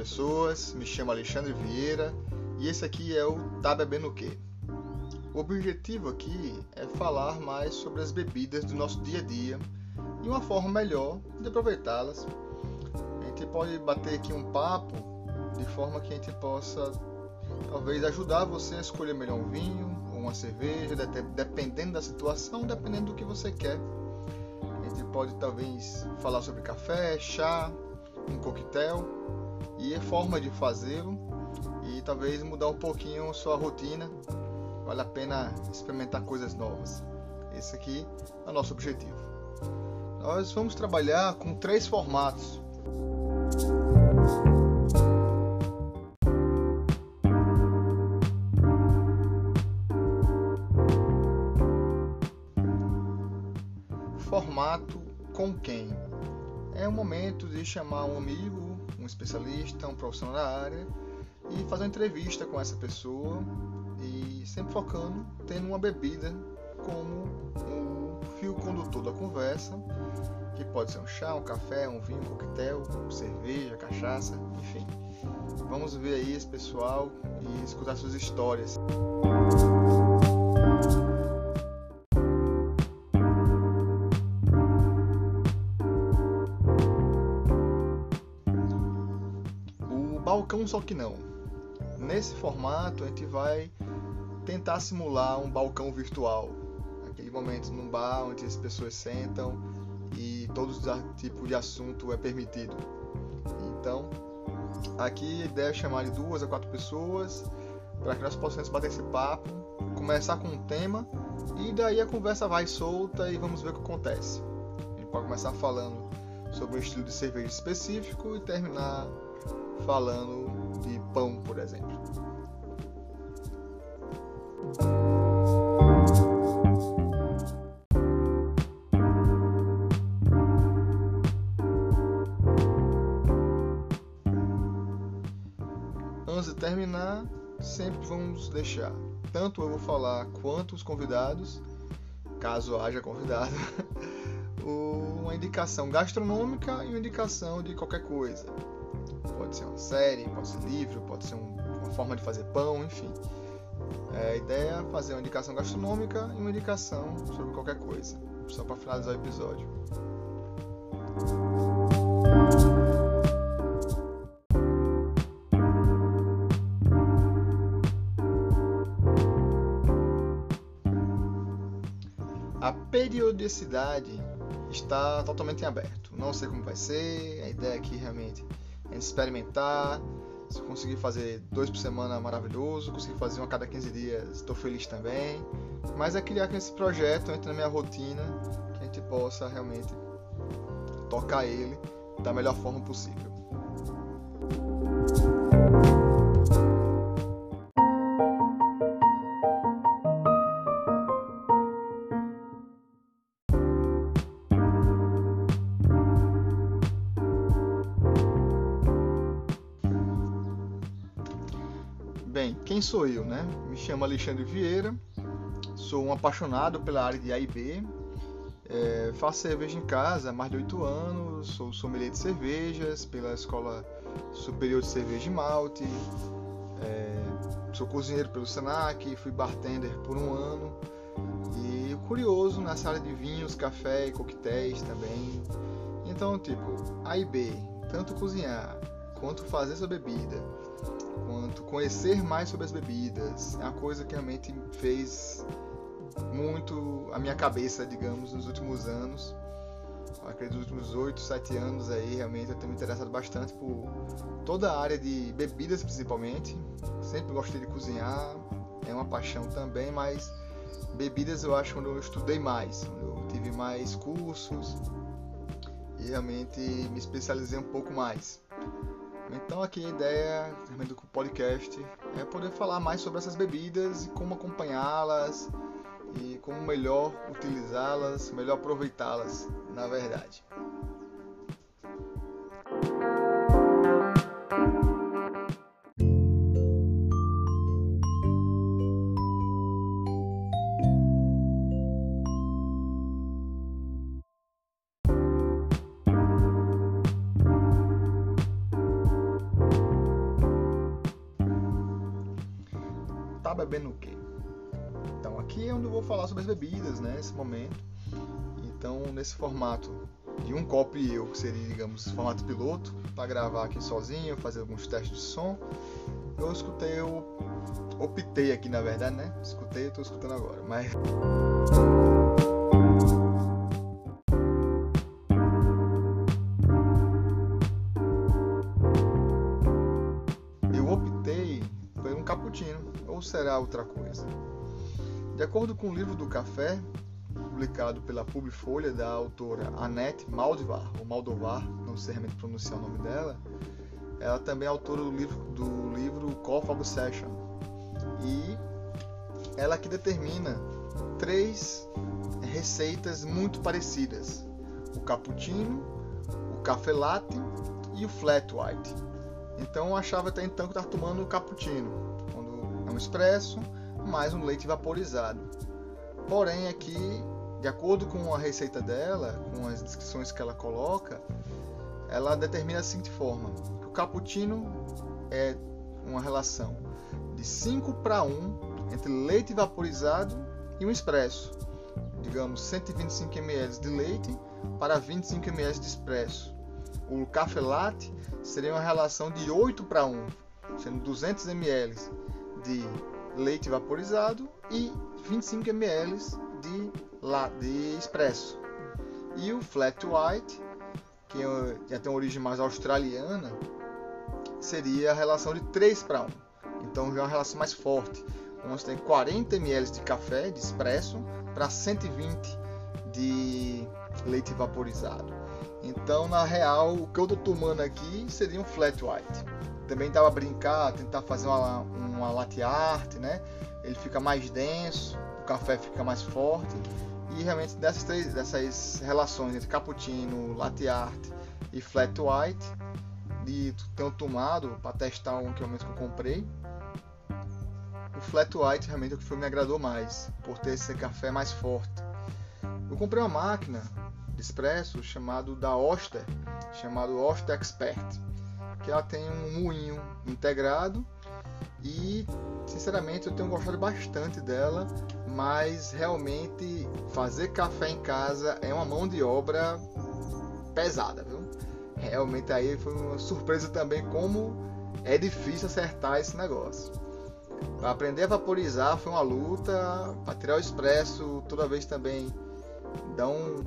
Pessoas, me chamo Alexandre Vieira e esse aqui é o Tá Bebendo o Quê? O objetivo aqui é falar mais sobre as bebidas do nosso dia a dia e uma forma melhor de aproveitá-las. A gente pode bater aqui um papo de forma que a gente possa talvez ajudar você a escolher melhor um vinho ou uma cerveja, dependendo da situação, dependendo do que você quer. A gente pode talvez falar sobre café, chá, um coquetel e a forma de fazê-lo e talvez mudar um pouquinho sua rotina. Vale a pena experimentar coisas novas. Esse aqui é o nosso objetivo. Nós vamos trabalhar com três formatos. Formato com quem? É o momento de chamar um amigo, especialista, um profissional da área e fazer uma entrevista com essa pessoa e sempre focando tendo uma bebida como o fio condutor da conversa, que pode ser um chá, um café, um vinho, um coquetel, cerveja, cachaça, enfim. Vamos ver aí esse pessoal e escutar suas histórias. Balcão só que não. Nesse formato a gente vai tentar simular um balcão virtual, aquele momento num bar onde as pessoas sentam e todo tipo de assunto é permitido. Então, aqui a ideia é chamar de duas a quatro pessoas para que nós possamos bater esse papo, começar com um tema e daí a conversa vai solta e vamos ver o que acontece. A gente pode começar falando sobre um estilo de cerveja específico e terminar falando de pão, por exemplo. Antes de terminar, sempre vamos deixar tanto eu vou falar quanto os convidados, caso haja convidado, uma indicação gastronômica e uma indicação de qualquer coisa. Pode ser uma série, pode ser livro, pode ser um, uma forma de fazer pão, enfim. É, a ideia é fazer uma indicação gastronômica e uma indicação sobre qualquer coisa, só para finalizar o episódio. A periodicidade está totalmente em aberto. Não sei como vai ser, a ideia aqui realmente é experimentar. Se conseguir fazer dois por semana, maravilhoso. Conseguir fazer um a cada 15 dias, estou feliz também. Mas é criar que esse projeto entre na minha rotina, que a gente possa realmente tocar ele da melhor forma possível. Bem, quem sou eu, né? Me chamo Alexandre Vieira, sou um apaixonado pela área de A e B, é, faço cerveja em casa há mais de oito anos, sou sommelier de cervejas pela Escola Superior de Cerveja e Malte, é, sou cozinheiro pelo Senac, fui bartender por um ano e curioso nessa área de vinhos, café e coquetéis também. Então, tipo, A e B, tanto cozinhar quanto fazer essa bebida quanto conhecer mais sobre as bebidas. É uma coisa que realmente fez muito a minha cabeça, digamos, nos últimos anos. Eu acredito nos últimos 8, 7 anos aí, realmente eu tenho me interessado bastante por toda a área de bebidas principalmente. Sempre gostei de cozinhar, é uma paixão também, mas bebidas eu acho quando eu estudei mais, quando eu tive mais cursos e realmente me especializei um pouco mais. Então aqui a ideia do podcast é poder falar mais sobre essas bebidas e como acompanhá-las e como melhor utilizá-las, melhor aproveitá-las, na verdade. Aqui é onde eu vou falar sobre as bebidas, né, nesse momento. Então nesse formato de um copo e eu, que seria, digamos, formato piloto, para gravar aqui sozinho, fazer alguns testes de som, eu escutei, eu optei aqui na verdade, né? Escutei, eu tô escutando agora, mas ou será outra coisa? De acordo com o livro do café, publicado pela Publifolha da autora Annette Maldivar, ou Maldovar, não sei realmente pronunciar o nome dela, ela também é autora do livro, do livro Coffee Obsession. E ela aqui determina três receitas muito parecidas: o cappuccino, o café latte e o flat white. Então eu achava até então que estava tomando o cappuccino, um expresso mais um leite vaporizado. Porém, aqui, de acordo com a receita dela, com as descrições que ela coloca, ela determina da seguinte forma: o cappuccino é uma relação de 5 para 1 entre leite vaporizado e um expresso. Digamos 125 ml de leite para 25 ml de expresso. O café latte seria uma relação de 8 para 1, sendo 200 ml de leite vaporizado e 25 ml de, la, de espresso. E o flat white, que é, já tem uma origem mais australiana, seria a relação de 3 para 1. Então já é uma relação mais forte. Onde tem 40 ml de café, de espresso, para 120 de leite vaporizado. Então, na real, o que eu estou tomando aqui seria um flat white. Também dava a brincar, tentar fazer uma, uma latte art, né? Ele fica mais denso, o café fica mais forte. E realmente dessas três dessas relações entre cappuccino, latte art e flat white, de tenho tomado para testar um que, eu comprei. O flat white realmente é o que me agradou mais, por ter esse café mais forte. Eu comprei uma máquina de expresso chamado da Oster, chamado Oster Expert, que ela tem um moinho integrado e sinceramente eu tenho gostado bastante dela, mas realmente fazer café em casa é uma mão de obra pesada, viu? Realmente aí foi uma surpresa também como é difícil acertar esse negócio. Para aprender a vaporizar foi uma luta, para tirar o expresso toda vez também dá um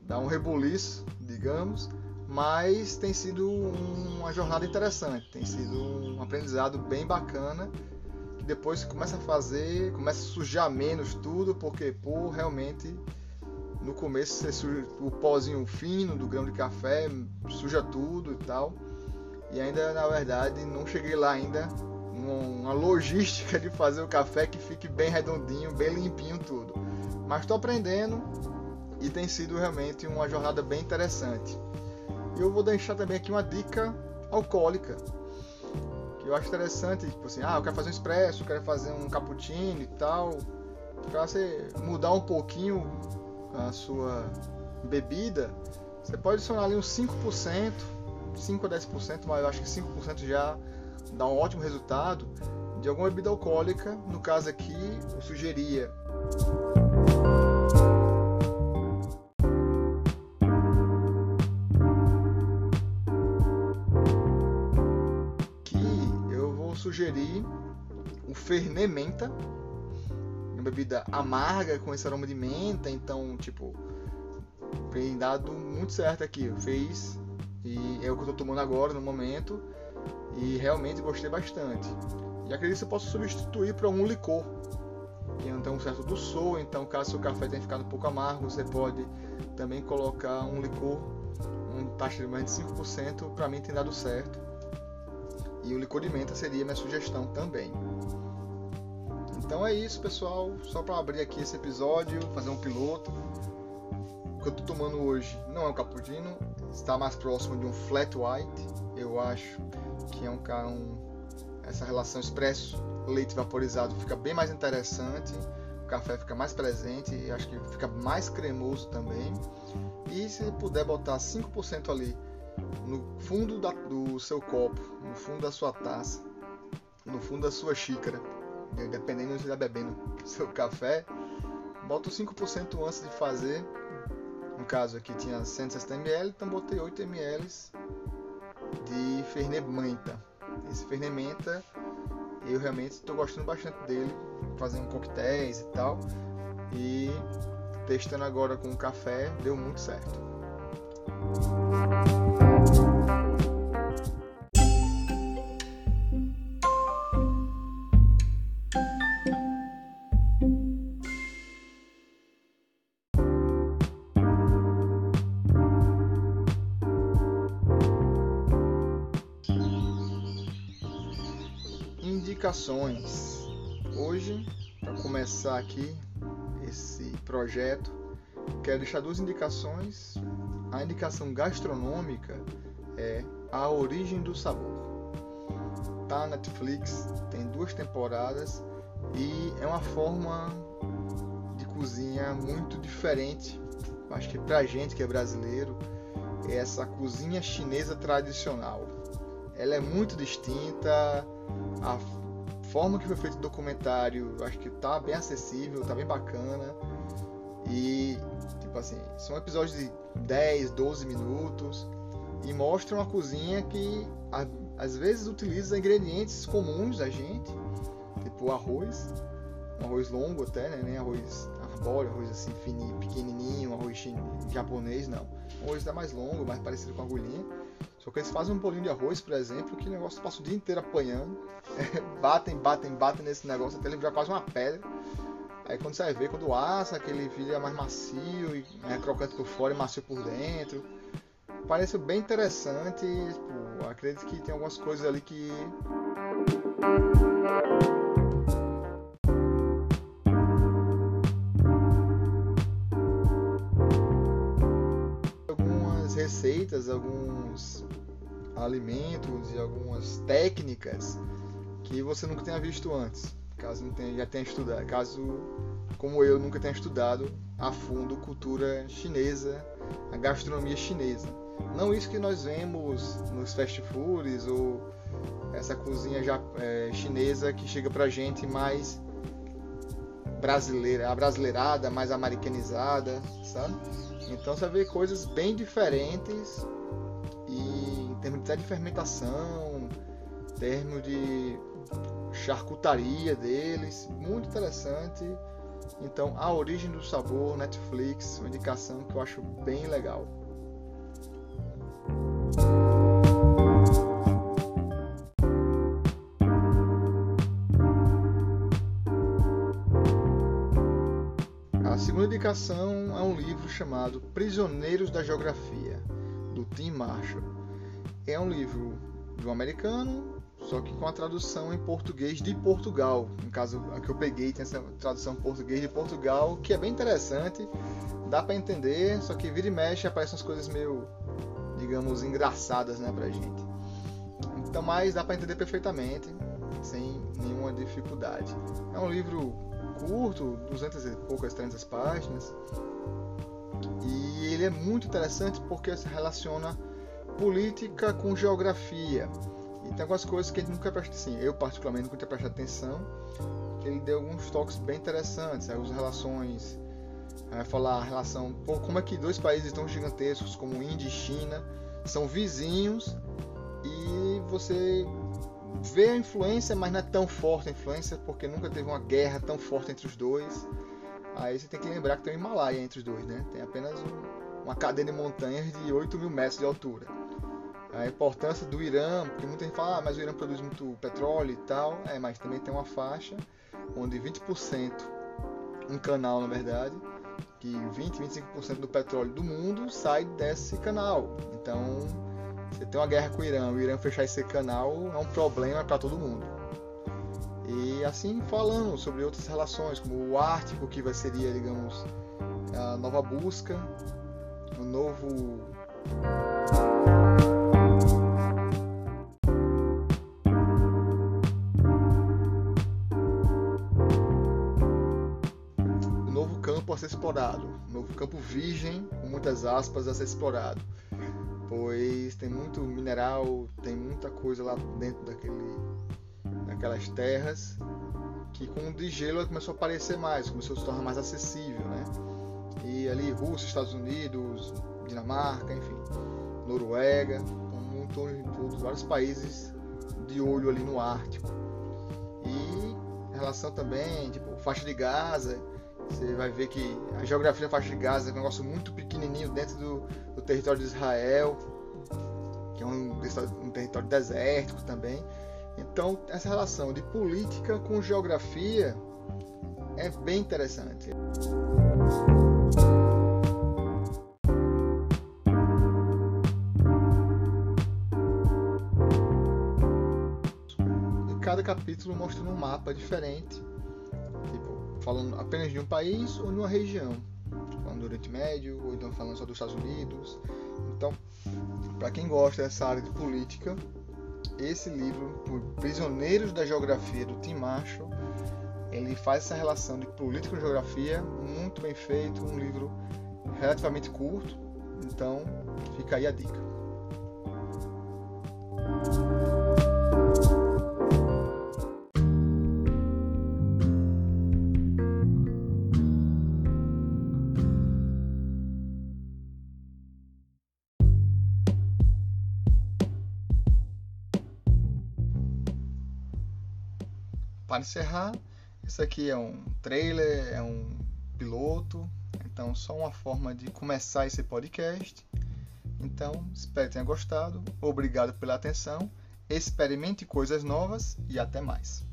dá um rebuliço, digamos mas tem sido uma jornada interessante, tem sido um aprendizado bem bacana depois começa a fazer, começa a sujar menos tudo, porque pô, realmente no começo você suja o pozinho fino do grão de café, suja tudo e tal. E ainda na verdade não cheguei lá ainda uma logística de fazer o café que fique bem redondinho, bem limpinho tudo. Mas estou aprendendo e tem sido realmente uma jornada bem interessante. Eu vou deixar também aqui uma dica alcoólica. Que eu acho interessante, tipo assim, ah, eu quero fazer um expresso, eu quero fazer um cappuccino e tal. Para você mudar um pouquinho a sua bebida, você pode adicionar ali uns 5%, 5 a 10%, mas eu acho que 5% já dá um ótimo resultado de alguma bebida alcoólica. No caso aqui, eu sugeria sugerir o Fernet Menta, uma bebida amarga com esse aroma de menta, então, tipo, tem dado muito certo aqui, fez e é o que eu tô tomando agora no momento e realmente gostei bastante. E acredito que você possa substituir por um licor, que não tem um certo doçor, então caso seu café tenha ficado um pouco amargo, você pode também colocar um licor, um taxa de mais de 5%, para mim tem dado certo. E o licor de menta seria minha sugestão também. Então é isso, pessoal. Só para abrir aqui esse episódio, fazer um piloto. O que eu tô tomando hoje não é um cappuccino, está mais próximo de um flat white. Eu acho que é um, um essa relação expresso leite vaporizado fica bem mais interessante. O café fica mais presente e acho que fica mais cremoso também. E se puder botar 5% ali no fundo da, do seu copo, no fundo da sua taça, no fundo da sua xícara, dependendo de você está bebendo seu café, bota 5% antes de fazer. No caso aqui tinha 160 ml, então botei 8 ml de fermenta. Esse fermenta eu realmente estou gostando bastante dele, fazendo coquetéis e tal. E testando agora com o café, deu muito certo. Indicações. Hoje, para começar aqui esse projeto, quero deixar duas indicações. A indicação gastronômica é A Origem do Sabor. Tá na Netflix, tem duas temporadas e é uma forma de cozinha muito diferente. Acho que pra gente que é brasileiro, é essa cozinha chinesa tradicional. Ela é muito distinta, a forma que foi feito o documentário, acho que tá bem acessível, tá bem bacana. E, tipo assim, são episódios de 10, 12 minutos e mostram uma cozinha que às vezes utiliza ingredientes comuns da gente, tipo arroz, um arroz longo até, né? Nem arroz arbóreo, arroz assim fininho, pequenininho, arroz japonês, não. Um arroz é mais longo, mais parecido com agulhinha só que eles fazem um bolinho de arroz, por exemplo, que o negócio passa o dia inteiro apanhando. batem, batem, batem nesse negócio até ele virar quase uma pedra. Aí quando você ver, quando assa, aquele é mais macio, e é crocante por fora e macio por dentro. Parece bem interessante. Tipo, acredito que tem algumas coisas ali que. Algumas receitas, alguns alimentos e algumas técnicas que você nunca tenha visto antes, caso não tenha, já tenha estudado, caso como eu nunca tenha estudado a fundo cultura chinesa, a gastronomia chinesa. Não isso que nós vemos nos fast foods ou essa cozinha já, é, chinesa que chega pra gente mais brasileira, brasileirada, mais americanizada, sabe? Então você vê coisas bem diferentes termos até de fermentação, termos de charcutaria deles, muito interessante. Então, A Origem do Sabor, Netflix, uma indicação que eu acho bem legal. A segunda indicação é um livro chamado Prisioneiros da Geografia, do Tim Marshall. É um livro um americano, só que com a tradução em português de Portugal. No caso, a que eu peguei tem essa tradução em português de Portugal, que é bem interessante, dá para entender, só que vira e mexe aparecem umas coisas meio, digamos, engraçadas, né, pra gente. Então, mas dá para entender perfeitamente, sem nenhuma dificuldade. É um livro curto, 200 e poucas, 300 páginas, e ele é muito interessante porque se relaciona política com geografia. E tem algumas coisas que a gente nunca presta assim, eu particularmente nunca prestado atenção, que ele deu alguns toques bem interessantes, as relações, vai falar a relação, como é que dois países tão gigantescos como Índia e China são vizinhos e você vê a influência, mas não é tão forte a influência porque nunca teve uma guerra tão forte entre os dois. Aí você tem que lembrar que tem o Himalaia entre os dois, né? Tem apenas um, uma cadeia de montanhas de 8 mil metros de altura a importância do Irã, porque muita gente fala, ah, mas o Irã produz muito petróleo e tal, é, mas também tem uma faixa onde 20%, um canal na verdade, que 20, 25% do petróleo do mundo sai desse canal. Então, você tem uma guerra com o Irã, o Irã fechar esse canal é um problema para todo mundo. E assim falando sobre outras relações, como o Ártico, que seria, digamos, a nova busca, o novo a ser explorado, novo campo virgem, com muitas aspas, a ser explorado, pois tem muito mineral, tem muita coisa lá dentro daquele, daquelas terras que com o de gelo começou a aparecer mais, começou a se tornar mais acessível, né? E ali Rússia, Estados Unidos, Dinamarca, enfim, Noruega, então, em todos vários países de olho ali no Ártico. E em relação também, tipo, faixa de Gaza, você vai ver que a geografia da faixa de Gaza é um negócio muito pequenininho dentro do, do território de Israel, que é um, um território desértico também. Então, essa relação de política com geografia é bem interessante. Cada capítulo mostra um mapa diferente, tipo, falando apenas de um país ou de uma região, falando do Oriente Médio, ou então falando só dos Estados Unidos. Então, para quem gosta dessa área de política, esse livro, Prisioneiros da Geografia, do Tim Marshall, ele faz essa relação de política e geografia muito bem feito, um livro relativamente curto, então fica aí a dica. Para encerrar, esse aqui é um trailer, é um piloto, então só uma forma de começar esse podcast. Então, espero que tenha gostado. Obrigado pela atenção. Experimente coisas novas e até mais.